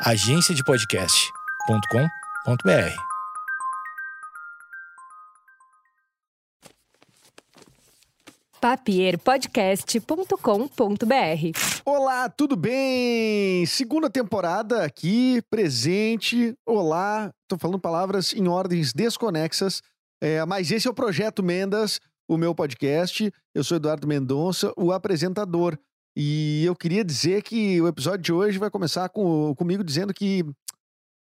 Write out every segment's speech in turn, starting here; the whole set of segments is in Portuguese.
agenciadepodcast.com.br. papierpodcast.com.br. Olá, tudo bem? Segunda temporada aqui, presente. Olá, tô falando palavras em ordens desconexas, é, mas esse é o Projeto Mendas, o meu podcast. Eu sou Eduardo Mendonça, o apresentador. E eu queria dizer que o episódio de hoje vai começar com, comigo dizendo que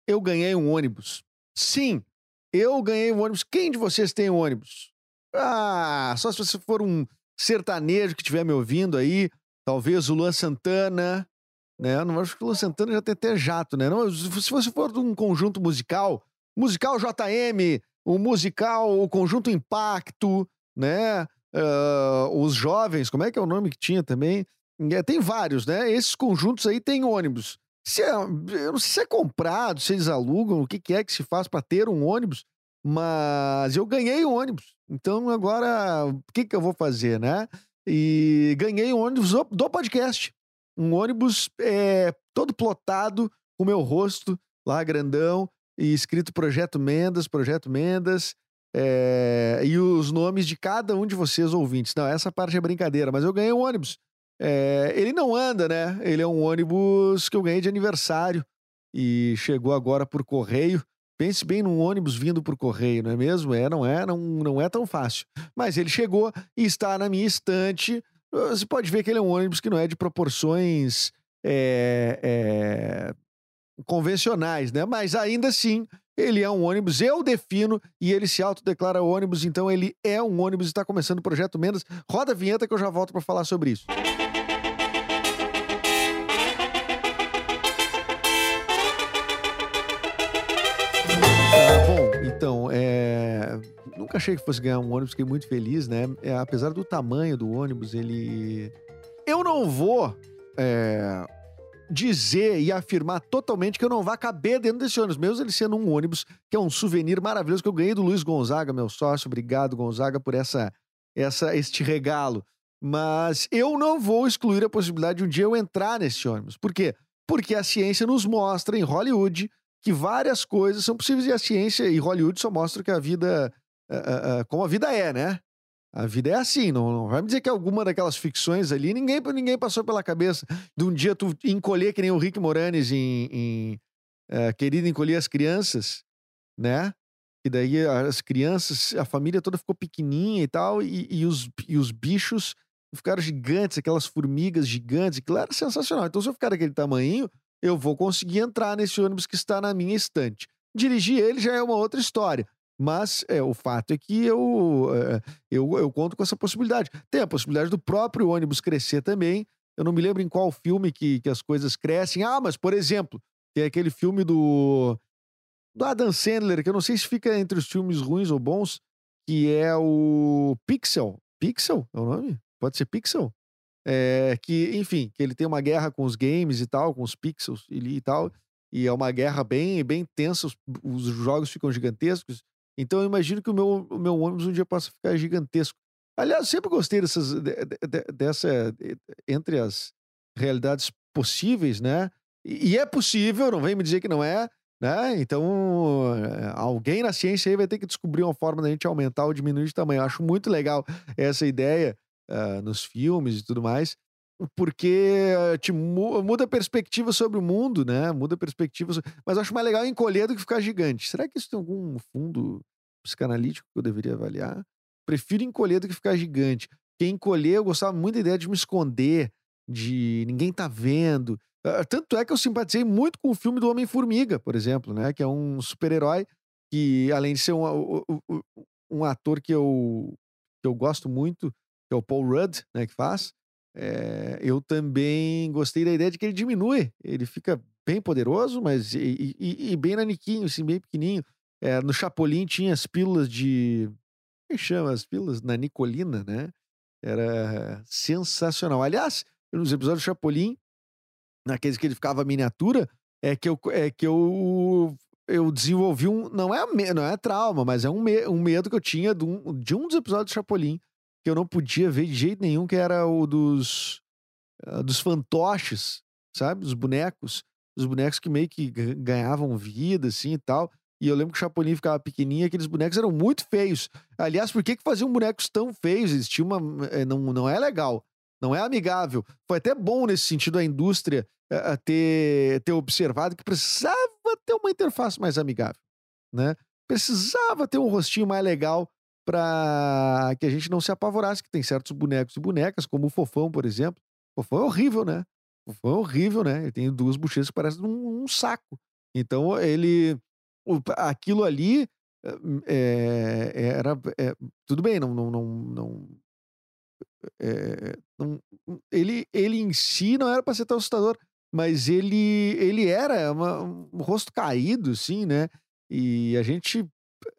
eu ganhei um ônibus. Sim, eu ganhei um ônibus. Quem de vocês tem um ônibus? Ah, só se você for um sertanejo que estiver me ouvindo aí, talvez o Luan Santana, né? Não acho que o Luan Santana já tem até jato, né? Não, se você for de um conjunto musical, musical JM, o musical, o conjunto Impacto, né? Uh, os jovens, como é que é o nome que tinha também? É, tem vários, né? Esses conjuntos aí tem ônibus. Se é, eu não sei se é comprado, se eles alugam, o que, que é que se faz para ter um ônibus, mas eu ganhei um ônibus. Então agora, o que, que eu vou fazer, né? E ganhei um ônibus do podcast. Um ônibus é, todo plotado com meu rosto lá grandão e escrito Projeto Mendas, Projeto Mendas. É, e os nomes de cada um de vocês ouvintes. Não, essa parte é brincadeira, mas eu ganhei um ônibus. É, ele não anda, né? Ele é um ônibus que eu ganhei de aniversário e chegou agora por correio. Pense bem num ônibus vindo por correio, não é mesmo? É, não é, não, não é tão fácil. Mas ele chegou e está na minha estante. Você pode ver que ele é um ônibus que não é de proporções é, é, convencionais, né? Mas ainda assim, ele é um ônibus, eu defino, e ele se autodeclara ônibus, então ele é um ônibus e está começando o Projeto Mendas. Roda a vinheta que eu já volto para falar sobre isso. Então, nunca achei que fosse ganhar um ônibus, fiquei muito feliz, né? É, apesar do tamanho do ônibus, ele. Eu não vou é... dizer e afirmar totalmente que eu não vá caber dentro desse ônibus, mesmo ele sendo um ônibus, que é um souvenir maravilhoso que eu ganhei do Luiz Gonzaga, meu sócio. Obrigado, Gonzaga, por essa, essa, este regalo. Mas eu não vou excluir a possibilidade de um dia eu entrar nesse ônibus. Por quê? Porque a ciência nos mostra em Hollywood que várias coisas são possíveis e a ciência e Hollywood só mostra que a vida, uh, como a vida é, né? A vida é assim, não, não, vai me dizer que alguma daquelas ficções ali, ninguém, ninguém passou pela cabeça de um dia tu encolher que nem o Rick Moranis em, em uh, Querido Encolher as Crianças, né? E daí as crianças, a família toda ficou pequenininha e tal, e, e, os, e os bichos ficaram gigantes, aquelas formigas gigantes, aquilo era sensacional. Então se eu ficar daquele tamanho, eu vou conseguir entrar nesse ônibus que está na minha estante. Dirigir ele já é uma outra história. Mas é, o fato é que eu, é, eu, eu conto com essa possibilidade. Tem a possibilidade do próprio ônibus crescer também. Eu não me lembro em qual filme que, que as coisas crescem. Ah, mas, por exemplo, tem aquele filme do, do Adam Sandler, que eu não sei se fica entre os filmes ruins ou bons, que é o Pixel. Pixel é o nome? Pode ser Pixel? É, que, enfim, que ele tem uma guerra com os games e tal, com os pixels e, tal. E é uma guerra bem, bem tensa, os, os, jogos ficam gigantescos. Então eu imagino que o meu, o meu ônibus um dia possa ficar gigantesco. Aliás, sempre gostei dessas, de, de, dessa, entre as realidades possíveis, né? E, e é possível, não vem me dizer que não é, né? Então, eh, alguém na ciência aí vai ter que descobrir uma forma da gente aumentar ou diminuir de tamanho. Eu acho muito legal essa ideia uh, nos filmes e tudo mais, porque te muda a perspectiva sobre o mundo, né? Muda a perspectiva. Sobre... Mas acho mais legal encolher do que ficar gigante. Será que isso tem algum fundo psicanalítico que eu deveria avaliar? Prefiro encolher do que ficar gigante. Porque encolher, eu gostava muito da ideia de me esconder, de ninguém tá vendo. Uh, tanto é que eu simpatizei muito com o filme do Homem-Formiga, por exemplo, né? Que é um super-herói que, além de ser um, um, um ator que eu, que eu gosto muito, que é o Paul Rudd, né, que faz. É, eu também gostei da ideia de que ele diminui. Ele fica bem poderoso, mas e, e, e bem naniquinho, assim, bem pequenininho. É, no Chapolin tinha as pílulas de. Como é chama? As pílulas nanicolina, né? Era sensacional. Aliás, nos episódios do Chapolin, naqueles que ele ficava miniatura, é que eu, é que eu, eu desenvolvi um. Não é, não é trauma, mas é um, me, um medo que eu tinha de um, de um dos episódios do Chapolin que eu não podia ver de jeito nenhum, que era o dos, uh, dos fantoches, sabe? Dos bonecos. dos bonecos que meio que ga- ganhavam vida, assim e tal. E eu lembro que o Chapolin ficava pequenininho, aqueles bonecos eram muito feios. Aliás, por que, que faziam bonecos tão feios? Existia uma. eh, Não, não é legal, não é amigável. Foi até bom nesse sentido a indústria eh, eh, ter, ter observado que precisava ter uma interface mais amigável, né? Precisava ter um rostinho mais legal para que a gente não se apavorasse, que tem certos bonecos e bonecas, como o Fofão, por exemplo. O Fofão é horrível, né? O Fofão é horrível, né? Ele tem duas bochechas que parecem um, um saco. Então, ele. aquilo ali é, é, era. é, tudo bem, não. não, não, não, é, não- ele, ele em si não era para ser tão assustador, mas ele, ele era uma- um rosto caído, assim, né? E a gente.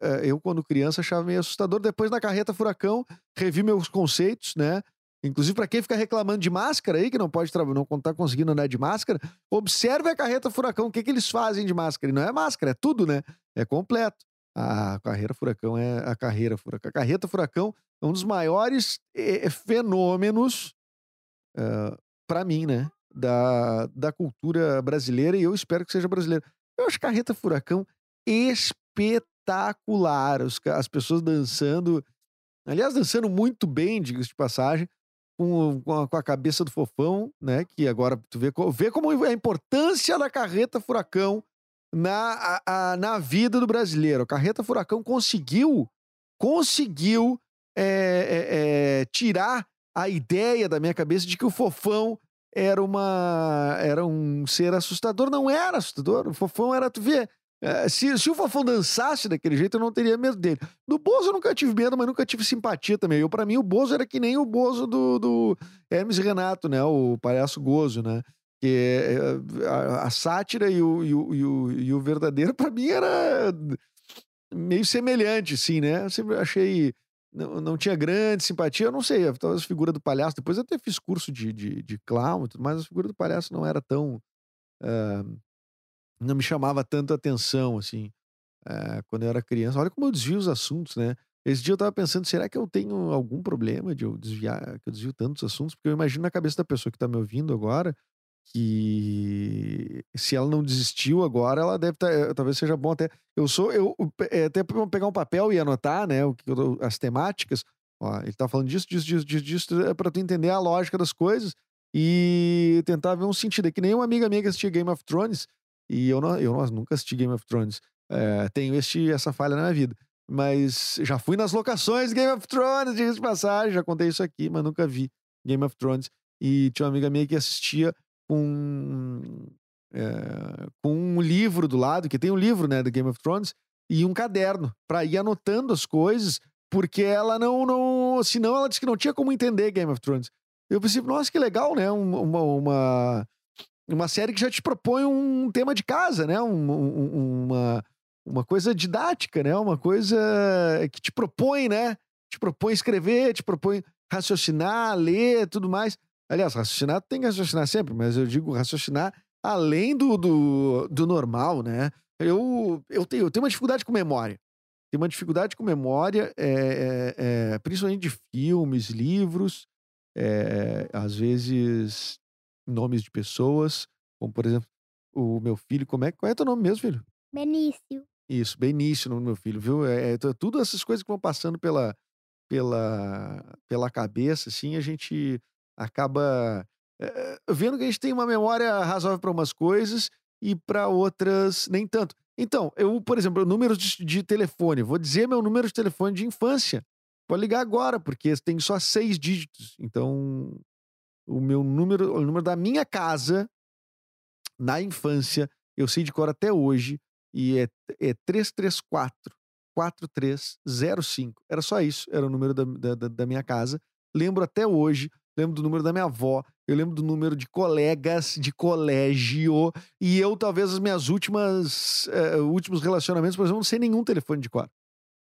Eh, Eu, quando criança, achava meio assustador. Depois, na carreta Furacão, revi meus conceitos, né? Inclusive, para quem fica reclamando de máscara aí, que não pode não tá conseguindo andar de máscara, observe a carreta Furacão, o que, que eles fazem de máscara. E não é máscara, é tudo, né? É completo. A carreira Furacão é a carreira Furacão. A carreta Furacão é um dos maiores eh, fenômenos, para mim, né? Da, da cultura brasileira, e eu espero que seja brasileira. Eu acho Carreta Furacão espetacular. Os ca- as pessoas dançando, aliás, dançando muito bem, diga-se de passagem, com, com, a, com a cabeça do fofão, né? Que agora tu vê, vê como é a importância da Carreta Furacão na, a- a- na vida do brasileiro. A Carreta Furacão conseguiu, conseguiu é, é, é, tirar a ideia da minha cabeça de que o fofão era uma era um ser assustador. Não era assustador. O fofão era, tu vê. É, se, se o fofão dançasse daquele jeito, eu não teria medo dele. Do Bozo eu nunca tive medo, mas nunca tive simpatia também. Eu, para mim, o Bozo era que nem o Bozo do, do Hermes Renato, né? O palhaço gozo, né? Que é, a, a sátira e o, e o, e o, e o verdadeiro, para mim, era meio semelhante, sim, né? Eu sempre achei. Não, não tinha grande simpatia, eu não sei, talvez a figura do palhaço. Depois eu até fiz curso de, de, de clown, e tudo mais, a figura do palhaço não era tão. ah, não me chamava tanto atenção, assim, ah, quando eu era criança. Olha como eu desvio os assuntos, né? Esse dia eu tava pensando, será que eu tenho algum problema de eu desviar, que eu desvio tantos assuntos? Porque eu imagino na cabeça da pessoa que tá me ouvindo agora que se ela não desistiu agora, ela deve estar. talvez seja bom até. Eu sou. Eu, é, até pegar um papel e anotar, né? O que eu as temáticas. Ó, ele tá falando disso, disso, disso, disso, disso, é pra tu entender a lógica das coisas e tentar ver um sentido. É que nem uma amiga minha que assistia Game of Thrones, e eu, não, eu nunca assisti Game of Thrones. É, tenho este, essa falha na minha vida. Mas já fui nas locações Game of Thrones, de passagem, já contei isso aqui, mas nunca vi Game of Thrones. E tinha uma amiga minha que assistia com, é, com um livro do lado, que tem um livro, né, do Game of Thrones, e um caderno, pra ir anotando as coisas, porque ela não, não. Senão ela disse que não tinha como entender Game of Thrones. Eu pensei, nossa, que legal, né? um- Uma, uma, uma série que já te propõe um tema de casa, né? Um- um- uma, uma coisa didática, né? Uma coisa que te propõe, né? Te propõe escrever, te propõe raciocinar, ler, tudo mais. Aliás, raciocinar tem que raciocinar sempre, mas eu digo raciocinar além do, do, do normal, né? Eu, eu, tenho, eu tenho uma dificuldade com memória. Tenho uma dificuldade com memória, é, é, é, principalmente de filmes, livros, é, às vezes nomes de pessoas, como por exemplo, o meu filho, como é, qual é teu nome mesmo, filho? Benício. Isso, Benício, o nome do meu filho, viu? É, é, tu- tudo essas coisas que vão passando pela, pela, pela cabeça, assim, a gente acaba é, vendo que a gente tem uma memória razoável para umas coisas e para outras nem tanto. Então, eu, por exemplo, números de, de telefone, vou dizer meu número de telefone de infância. Pode ligar agora, porque tem só seis dígitos. Então, o meu número, o número da minha casa na infância, eu sei de cor até hoje, e é, é 334 4305. Era só isso, era o número da, da, da- minha casa. Lembro até hoje, lembro do número da minha avó, eu lembro do número de colegas de colégio, e eu, talvez, as minhas últimas eh, últimos relacionamentos, por exemplo, não sei nenhum telefone de cor.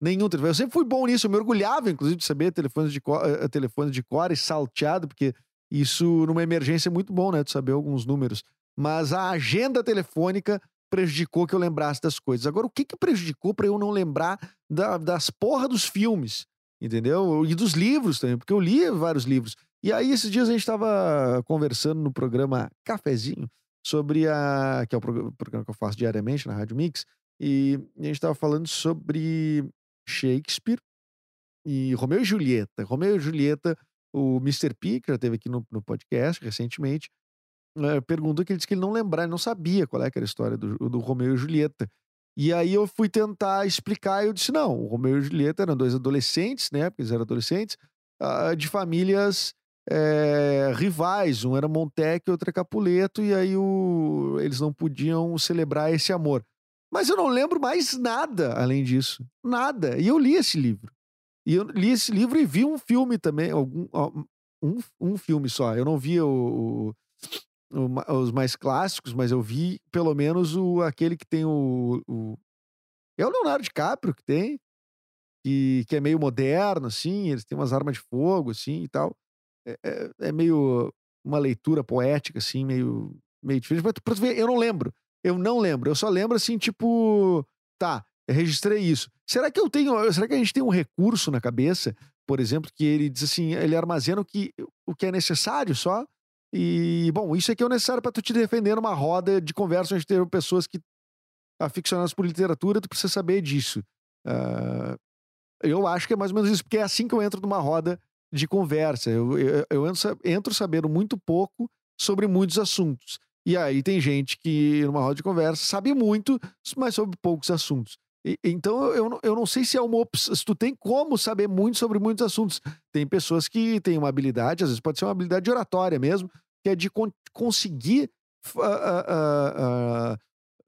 Nenhum telefone. Eu sempre fui bom nisso, eu me orgulhava, inclusive, de saber telefones de cor, telefones de cor e salteado, porque isso, numa emergência, é muito bom, né? De saber alguns números. Mas a agenda telefônica prejudicou que eu lembrasse das coisas. Agora, o que que prejudicou para eu não lembrar da- das porra dos filmes, entendeu? E dos livros também, porque eu li vários livros. E aí, esses dias a gente estava conversando no programa Cafezinho, sobre a. que é o programa que eu faço diariamente na Rádio Mix. E a gente estava falando sobre Shakespeare e Romeu e Julieta. Romeu e Julieta, o Mr. P, que já esteve aqui no, no podcast recentemente, uh, perguntou que ele disse que ele não lembrava, ele não sabia qual é era a história do, do Romeu e Julieta. E aí eu fui tentar explicar e eu disse: não, o Romeu e Julieta eram dois adolescentes, né? Porque eles eram adolescentes, uh, de famílias é, rivais. Um era Montec, outro é Capuleto, e aí o, eles não podiam celebrar esse amor. Mas eu não lembro mais nada além disso. Nada. E eu li esse livro. E eu li esse livro e vi um filme também, algum, um, um filme só. Eu não vi o, o, o, os mais clássicos, mas eu vi pelo menos o, aquele que tem o, o. É o Leonardo DiCaprio que tem, que, que é meio moderno, assim, eles têm umas armas de fogo, assim e tal. É, é, é meio uma leitura poética, assim, meio, meio diferente. Mas pra ver, eu não lembro. Eu não lembro. Eu só lembro, assim, tipo. Tá, registrei isso. Será que eu tenho. Será que a gente tem um recurso na cabeça, por exemplo, que ele diz assim, ele armazena o que, o que é necessário só? E, bom, isso aqui é o necessário para tu te defender numa roda de conversa onde tem pessoas que aficionadas por literatura, tu precisa saber disso. Uh, eu acho que é mais ou menos isso, porque é assim que eu entro numa roda de conversa. Eu, eu, eu entro sabendo muito pouco sobre muitos assuntos. E aí tem gente que, numa roda de conversa, sabe muito, mas sobre poucos assuntos. E, então eu, eu não sei se é uma opção. Se tu tem como saber muito sobre muitos assuntos. Tem pessoas que têm uma habilidade, às vezes pode ser uma habilidade oratória mesmo, que é de con conseguir uh, uh,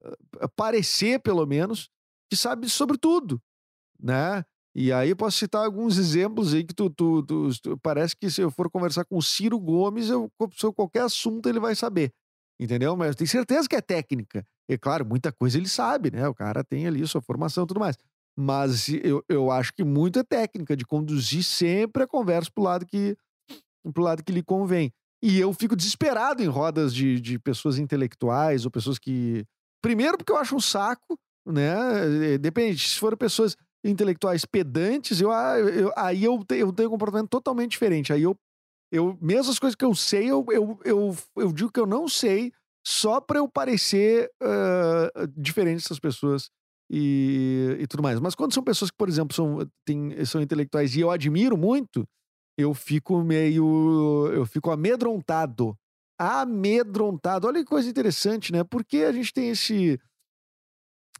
uh, parecer, pelo menos, que sabe sobre tudo, né? E aí eu posso citar alguns exemplos aí que tu, tu, tu, tu, parece que se eu for conversar com o Ciro Gomes, eu, sobre qualquer assunto ele vai saber. Entendeu? Mas eu tenho certeza que é técnica. E claro, muita coisa ele sabe, né? O cara tem ali sua formação e tudo mais. Mas eu, eu acho que muito é técnica de conduzir sempre a conversa pro lado que, pro lado que lhe convém. E eu fico desesperado em rodas de, de pessoas intelectuais ou pessoas que. Primeiro, porque eu acho um saco, né? Eh, depende, se forem pessoas intelectuais pedantes, eu, ah, eu, aí eu, eu tenho um comportamento totalmente diferente. Aí eu eu, mesmo as coisas que eu sei, eu, eu, eu, eu digo que eu não sei só para eu parecer uh, diferente dessas pessoas e, e tudo mais. Mas quando são pessoas que, por exemplo, são, tem, são intelectuais e eu admiro muito, eu fico meio. Eu fico amedrontado. Amedrontado. Olha que coisa interessante, né? Porque a gente tem esse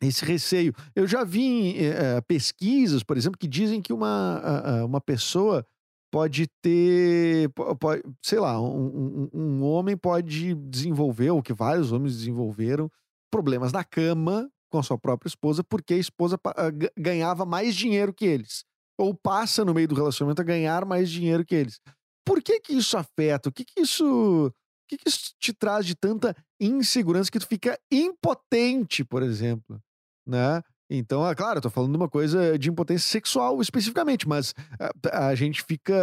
esse receio. Eu já vi uh, pesquisas, por exemplo, que dizem que uma, uh, uma pessoa pode ter, pode, sei lá, um, um, um, homem pode desenvolver, ou que vários homens desenvolveram, problemas na cama com a sua própria esposa, porque a esposa ah, ganhava mais dinheiro que eles. Ou passa no meio do relacionamento a ganhar mais dinheiro que eles. Por que que isso afeta? O que que isso, o que que isso te traz de tanta insegurança que tu fica impotente, por exemplo, né? Então, é claro, eu tô falando de uma coisa de impotência sexual especificamente, mas a, a gente fica.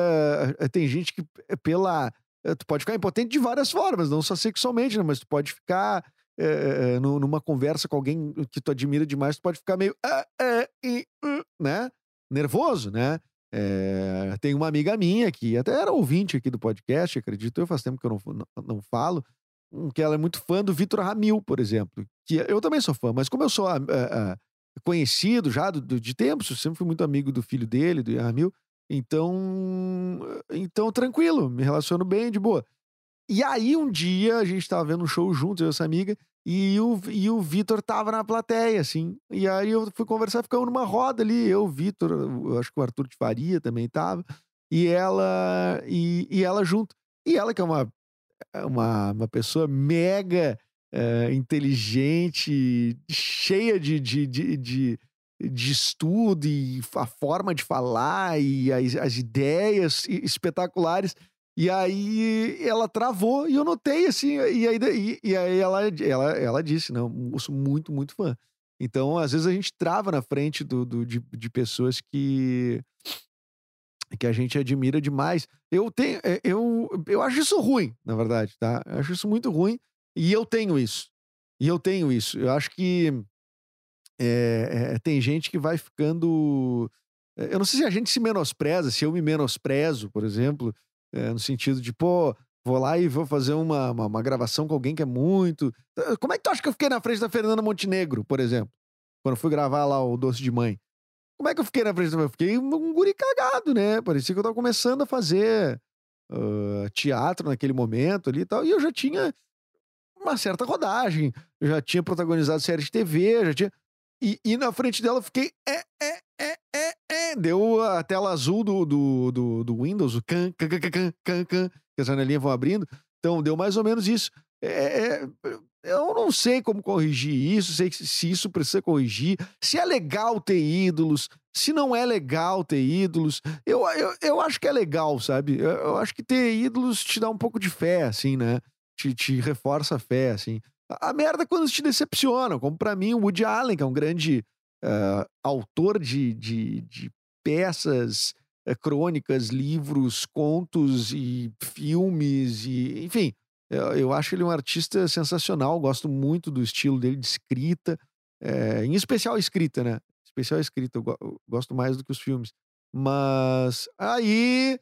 Tem gente que, é, pela. É, tu pode ficar impotente de várias formas, não só sexualmente, né? Mas tu pode ficar é, numa conversa com alguém que tu admira demais, tu pode ficar meio. Ah, uh, né? Nervoso, né? É, tem uma amiga minha que até era ouvinte aqui do podcast, acredito eu, faz tempo que eu não, não, não falo, que ela é muito fã do Vitor Ramil, por exemplo. Que eu também sou fã, mas como eu sou a, a, a conhecido já do, do, de tempos, eu sempre fui muito amigo do filho dele, do Ramil. Então, então tranquilo, me relaciono bem, de boa. E aí um dia a gente tava vendo um show juntos, eu e essa amiga, e o, e o Vitor tava na plateia, assim. E aí eu fui conversar, ficamos numa roda ali, eu, o Vitor, eu acho que o Arthur de Faria também tava, e ela, e, e ela junto. E ela que é uma, uma, uma pessoa mega é, inteligente, cheia de, de, de, de, de estudo e a forma de falar e as, as ideias espetaculares. E aí ela travou e eu notei assim, e aí, e, e aí ela, ela, ela disse, não, eu sou muito, muito fã. Então, às vezes a gente trava na frente do, do de, de pessoas que que a gente admira demais. Eu tenho, é, eu, eu acho isso ruim, na verdade, tá? Eu acho isso muito ruim, e eu tenho isso. E eu tenho isso. Eu acho que é, é, tem gente que vai ficando. Eu não sei se a gente se menospreza, se eu me menosprezo, por exemplo, é, no sentido de, pô, vou lá e vou fazer uma, uma, uma gravação com alguém que é muito. Como é que tu acha que eu fiquei na frente da Fernanda Montenegro, por exemplo? Quando fui gravar lá o Doce de Mãe. Como é que eu fiquei na frente da Eu fiquei um guri cagado, né? Parecia que eu tava começando a fazer uh, teatro naquele momento ali e tal. E eu já tinha uma certa rodagem. Já tinha protagonizado série de TV, já tinha. E, e na frente dela eu fiquei. É, é, é, é, é. Deu a tela azul do, do, do, do Windows, o can, can, can, can, can, can, que as janelinhas vão abrindo. Então deu mais ou menos isso. É, é, eu não sei como corrigir isso, sei se isso precisa corrigir, se é legal ter ídolos, se não é legal ter ídolos. Eu, eu, eu acho que é legal, sabe? Eu, eu acho que ter ídolos te dá um pouco de fé, assim, né? Te, te reforça a fé, assim. A, a merda é quando te decepcionam, como para mim o Woody Allen, que é um grande uh, autor de, de, de peças, uh, crônicas, livros, contos e filmes, e enfim eu, acho ele um artista sensacional, gosto muito do estilo dele de escrita, é, em especial escrita, né? Especial escrita, eu gosto mais do que os filmes. Mas aí,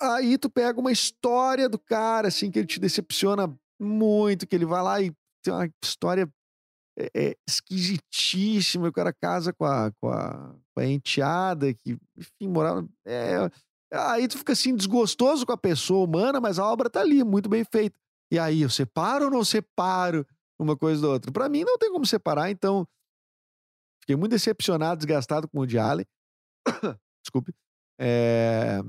aí tu pega uma história do cara, assim, que ele te decepciona muito, que ele vai lá e tem uma história é, é, esquisitíssima, o cara casa com a, com a, com a enteada, que, enfim, morava. É, aí tu fica assim, desgostoso com a pessoa humana, mas a obra tá ali, muito bem feita. E aí, eu separo ou não separo uma coisa da outra? Para mim, não tem como separar, então. Fiquei muito decepcionado, desgastado com o de Allen. Desculpe. É...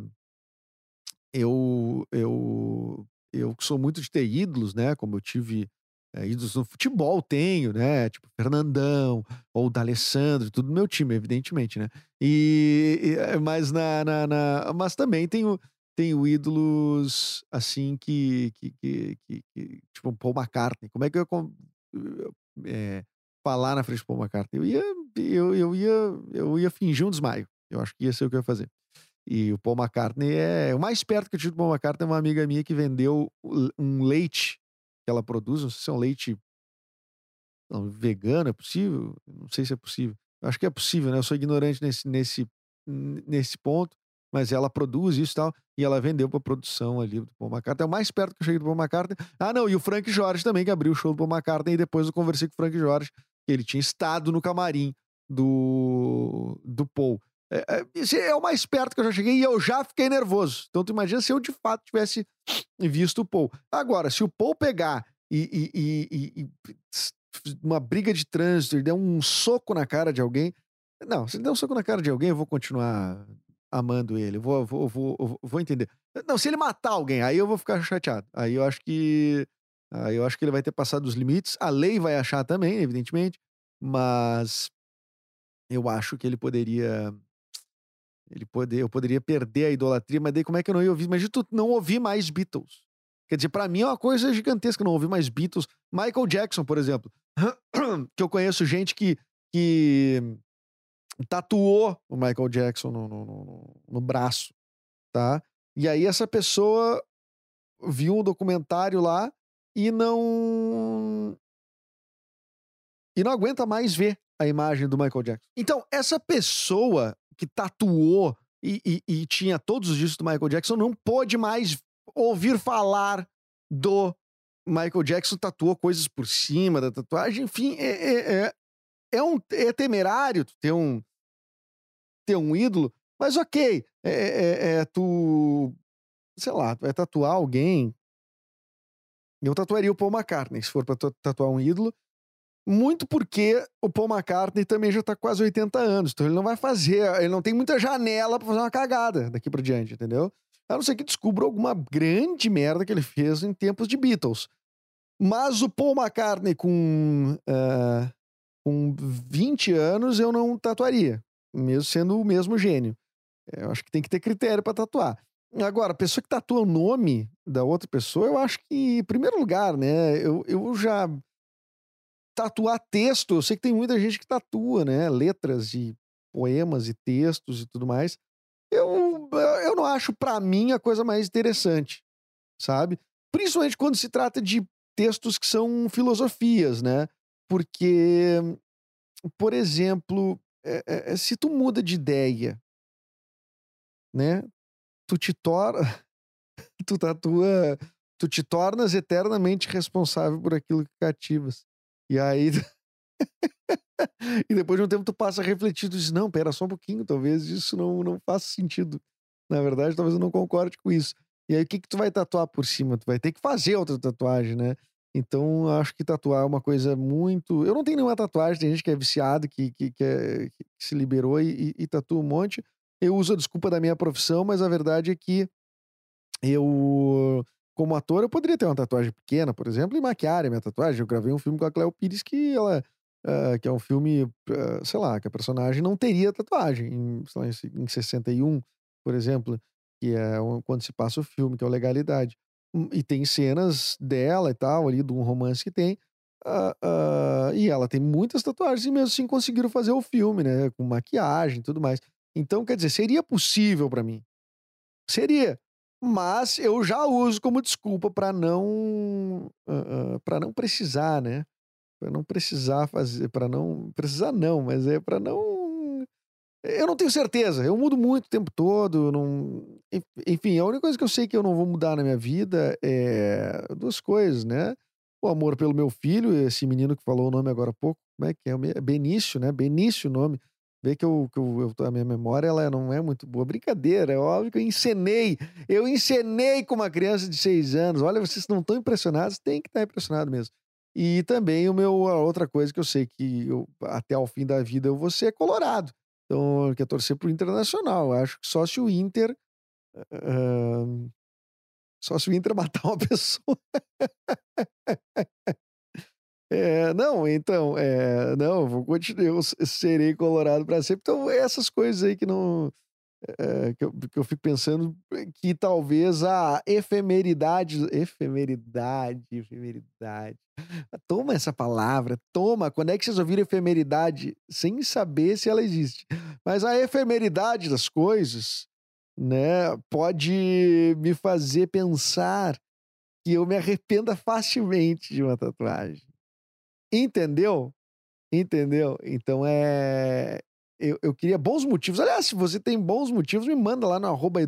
Eu, eu, eu sou muito de ter ídolos, né? Como eu tive é, ídolos no futebol, tenho, né? Tipo, Fernandão, ou D'Alessandro, tudo meu time, evidentemente, né? E, e eh, mas, na, na, na, mas também tenho tenho ídolos assim que, que, que, que, que tipo Paul McCartney. Como é que eu é, falar na frente do Paul McCartney? Eu ia, eu, eu ia, eu ia fingir um desmaio. Eu acho que ia ser o que eu ia fazer. E o Paul McCartney é o mais perto que eu tive do Paul McCartney é uma amiga minha que vendeu um leite que ela produz, não sei se é um leite não, vegano, é possível? Não sei se é possível. Eu acho que é possível, né? Eu sou ignorante nesse, nesse, nesse ponto mas ela produz isso e tal, e ela vendeu pra produção ali do Paul McCartney. É o mais perto que eu cheguei do Paul McCartney. Ah, não, e o Frank Jorge também, que abriu o show do Paul McCartney, e depois eu conversei com o Frank Jorge, que ele tinha estado no camarim do, do Paul. É, é, é o mais perto que eu já cheguei e eu já fiquei nervoso. Então tu imagina se eu de fato tivesse visto o Paul. Agora, se o Paul pegar e, e, e, e uma briga de trânsito e der um soco na cara de alguém. Não, se ele der um soco na cara de alguém, eu vou continuar amando ele. Vou, vou, vou, vou entender. Não, se ele matar alguém, aí eu vou ficar chateado. Aí eu acho que. Aí eu acho que ele vai ter passado os limites. A lei vai achar também, evidentemente. Mas eu acho que ele poderia. Ele poder, eu poderia perder a idolatria, mas daí como é que eu não ia ouvir? Imagina tu não ouvir mais Beatles. Quer dizer, para mim é uma coisa gigantesca não ouvir mais Beatles. Michael Jackson, por exemplo. que eu conheço gente que, que tatuou o Michael Jackson no, no, no, no braço, tá? E aí essa pessoa viu um documentário lá e não e não aguenta mais ver a imagem do Michael Jackson. Então, essa pessoa que tatuou e, e, e, tinha todos os discos do Michael Jackson não pôde mais ouvir falar do Michael Jackson tatuou coisas por cima da tatuagem. Enfim, é, é, é, é, um, é temerário ter um, ter um ídolo, mas ok, é, é, é tu, sei lá, tu vai tatuar alguém. Eu tatuaria o Paul McCartney, se for pra tatuar um ídolo, muito porque o Paul McCartney também já tá quase 80 anos, então ele não vai fazer, ele não tem muita janela para fazer uma cagada daqui para diante, entendeu? A não ser que descubra alguma grande merda que ele fez em tempos de Beatles. Mas o Paul McCartney com, uh, com 20 anos eu não tatuaria mesmo sendo o mesmo gênio. É, eu acho que tem que ter critério para tatuar. Agora, a pessoa que tatua o nome da outra pessoa, eu acho que, em primeiro lugar, né? Eu, eu já. Tatuar texto, eu sei que tem muita gente que tatua, né? Letras e poemas e textos e tudo mais. Eu, eu não acho, para mim, a coisa mais interessante, sabe? Principalmente quando se trata de textos que são filosofias, né? Porque, por exemplo, é, é, é, se tu muda de ideia, né? Tu te torna. Tu tatua Tu te tornas eternamente responsável por aquilo que cativas. E aí. e depois de um tempo tu passa a refletir, tu diz, não, pera só um pouquinho, talvez isso não, não faça sentido. Na verdade, talvez eu não concorde com isso. E aí, o que que tu vai tatuar por cima? Tu vai ter que fazer outra tatuagem, né? Então, acho que tatuar é uma coisa muito. Eu não tenho nenhuma tatuagem, tem gente que é viciado, que, que, que, é, que se liberou e, e, e tatua um monte. Eu uso a desculpa da minha profissão, mas a verdade é que eu, como ator, eu poderia ter uma tatuagem pequena, por exemplo, e maquiar a minha tatuagem. Eu gravei um filme com a Cleo Pires que ela. Uh, que é um filme, uh, sei lá, que a personagem não teria tatuagem em, sei lá, em 61, por exemplo, que é quando se passa o filme, que é o Legalidade. Hum, e tem cenas dela e tal, ali, de um romance que tem. Uh, e ela tem muitas tatuagens e mesmo assim conseguiram fazer o filme, né? Com maquiagem e tudo mais. Então, quer dizer, seria possível para mim. Seria. Mas eu já uso como desculpa para não uh, para não precisar, né? Para não precisar fazer, para não precisar não, mas é para não eu não tenho certeza. Eu mudo muito o tempo todo, não enfim, a única coisa que eu sei que eu não vou mudar na minha vida é duas coisas, né? O amor pelo meu filho, esse menino que falou o nome agora há pouco, como é que é? Benício, né? Benício o nome. Vê que, eu, que eu, eu, a minha memória ela não é muito boa. Brincadeira, é óbvio que eu encenei. Eu encenei com uma criança de seis anos. Olha, vocês não estão impressionados, tem que estar impressionado mesmo. E também o meu, a outra coisa que eu sei que eu, até ao fim da vida eu vou ser colorado. Então, eu quero torcer pro Internacional. Eu acho que só se o Inter. Uh, só se o Inter matar uma pessoa. É, não, então, é, não, vou continuar, eu serei colorado para sempre. Então, essas coisas aí que não. É, que, eu, que eu fico pensando que talvez a efemeridade. Efemeridade, efemeridade. Toma essa palavra, toma. Quando é que vocês ouviram efemeridade sem saber se ela existe? Mas a efemeridade das coisas, né, pode me fazer pensar que eu me arrependa facilmente de uma tatuagem. Entendeu? Entendeu? Então é. Eu, eu queria bons motivos. Aliás, se você tem bons motivos, me manda lá no arroba.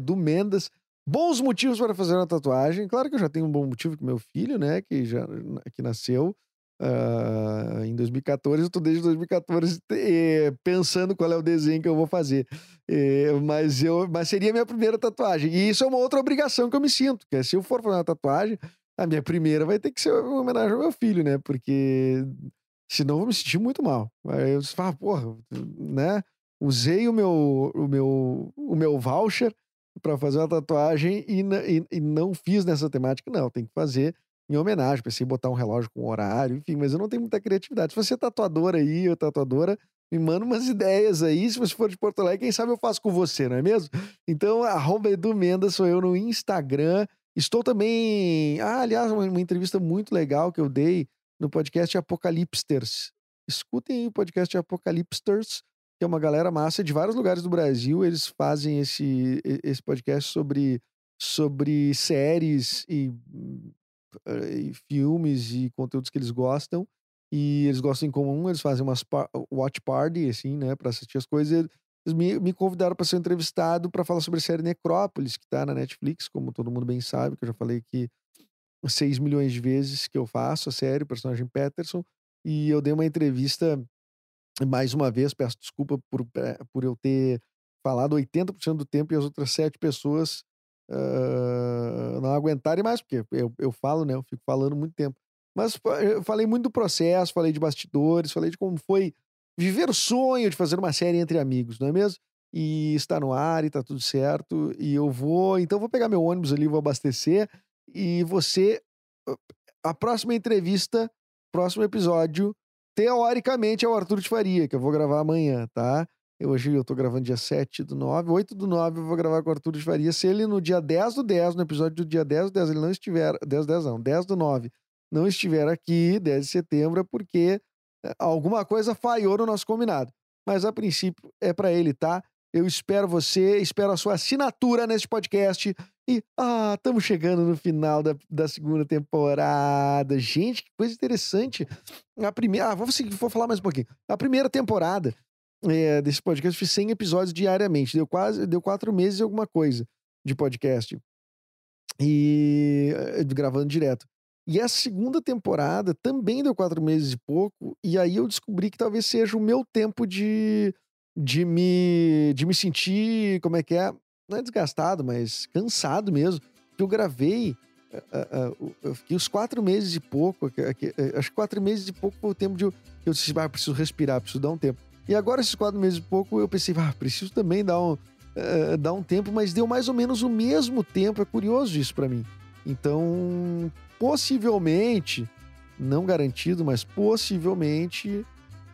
Bons motivos para fazer uma tatuagem. Claro que eu já tenho um bom motivo com meu filho, né? Que já que nasceu uh, em 2014. Eu tô desde 2014 eh, pensando qual é o desenho que eu vou fazer. Eh, mas, eu, mas seria a minha primeira tatuagem. E isso é uma outra obrigação que eu me sinto. Que é, se eu for fazer uma tatuagem, a minha primeira vai ter que ser uma homenagem ao meu filho, né? Porque senão eu vou me sentir muito mal. Aí eu falo, porra, né? Usei o meu, o meu, o meu voucher para fazer uma tatuagem e, e, e, não fiz nessa temática. Não, tem que fazer em homenagem. Pensei em botar um relógio com horário, enfim, mas eu não tenho muita criatividade. Se você é tatuador aí ou tatuadora, me manda umas ideias aí. Se você for de Porto Alegre, quem sabe eu faço com você, não é mesmo? Então, arroba Edu Mendes sou eu no Instagram. Estou também. Ah, aliás, uma, uma, entrevista muito legal que eu dei no podcast Apocalipsters. Escutem o podcast Apocalipsters, que é uma galera massa de vários lugares do Brasil. Eles fazem esse, esse podcast sobre, sobre séries e, eh, e filmes e conteúdos que eles gostam. E eles gostam em comum, eles fazem umas watch party, assim, né, para assistir as coisas me, me convidaram para ser entrevistado para falar sobre a série Necrópolis, que está na Netflix, como todo mundo bem sabe, que eu já falei aqui 6 milhões de vezes que eu faço a série, o personagem Peterson, e eu dei uma entrevista mais uma vez, peço desculpa por, eh, por eu ter falado 80% do tempo e as outras sete pessoas uh, não aguentarem mais, porque eu, eu falo, né? Eu fico falando muito tempo. Mas eu falei muito do processo, falei de bastidores, falei de como foi viver o sonho de fazer uma série entre amigos, não é mesmo? E está no ar e tá tudo certo. E eu vou. Então, vou pegar meu ônibus ali, vou abastecer. E você. A próxima entrevista, próximo episódio, teoricamente é o Arthur de Faria, que eu vou gravar amanhã, tá? Hoje eu tô gravando dia 7 do 9, 8 do 9 eu vou gravar com o Arthur de Faria. Se ele no dia 10 do 10, no episódio do dia 10 do 10, ele não estiver. 10 do 10 não, 10 do 9, não estiver aqui, 10 de setembro, é porque alguma coisa falhou no nosso combinado. Mas a princípio é para ele, tá? Eu espero você, espero a sua assinatura neste podcast. E, ah, estamos chegando no final da, da segunda temporada. Gente, que coisa interessante. A primeira. Ah, vou, vou falar mais um pouquinho. A primeira temporada é, desse podcast fiz 100 episódios diariamente. Deu quase. Deu quatro meses e alguma coisa de podcast. E eh, gravando direto. E a segunda temporada também deu quatro meses e pouco, e aí eu descobri que talvez seja o meu tempo de, de, me, de me sentir, como é que é? Não é desgastado, mas cansado mesmo. Que eu gravei, uh, uh, uh, eu fiquei os quatro meses e pouco, eh, acho que quatro meses e pouco foi o tempo de eu, eu disse, ah, preciso respirar, preciso dar um tempo. E agora, esses quatro meses e pouco, eu pensei, ah, preciso também dar um, uh, dar um tempo, mas deu mais ou menos o mesmo tempo. É curioso isso para mim. Então, possivelmente, não garantido, mas possivelmente,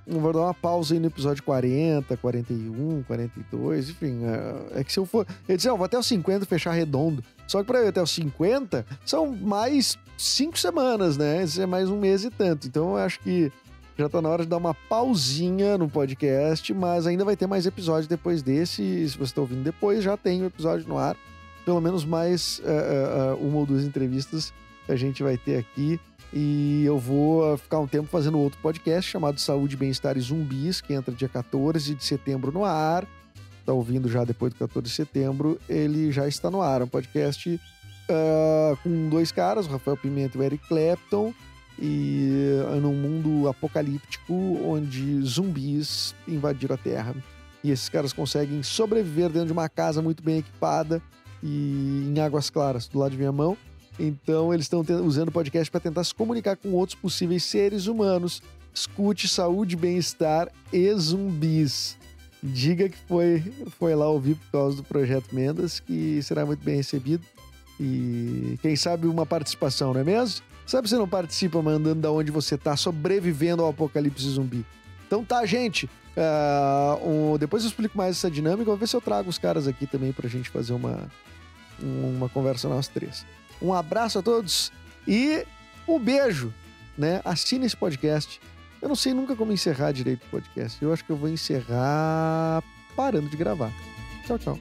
vou dar uma pausa aí no episódio 40, 41, 42, enfim. É, é que se eu for. Eu disse, eu vou até os 50 fechar redondo. Só que para ir até os 50, são mais cinco semanas, né? Isso é mais um mês e tanto. Então, eu acho que já tá na hora de dar uma pausinha no podcast, mas ainda vai ter mais episódio depois desse. Se você está ouvindo depois, já tem o um episódio no ar. Pelo menos mais uh, uh, uma ou duas entrevistas que a gente vai ter aqui. E eu vou ficar um tempo fazendo outro podcast chamado Saúde, Bem-Estar e Zumbis, que entra dia 14 de setembro no ar. Tá ouvindo já depois do 14 de setembro, ele já está no ar. Um podcast uh, com dois caras, o Rafael Pimenta e o Eric Clapton e é num mundo apocalíptico onde zumbis invadiram a Terra. E esses caras conseguem sobreviver dentro de uma casa muito bem equipada e em águas claras, do lado de minha mão. Então eles estão usando o podcast para tentar se comunicar com outros possíveis seres humanos. Escute saúde, bem-estar e zumbis. Diga que foi, foi lá ouvir por causa do projeto Mendas, que será muito bem recebido. E quem sabe uma participação, não é mesmo? Sabe você não participa mandando da onde você tá, sobrevivendo ao apocalipse zumbi. Então tá, gente. Uh, um, depois eu explico mais essa dinâmica. Vou ver se eu trago os caras aqui também pra gente fazer uma, uma conversa nós três. Um abraço a todos e um beijo, né? Assine esse podcast. Eu não sei nunca como encerrar direito o podcast. Eu acho que eu vou encerrar parando de gravar. Tchau, tchau.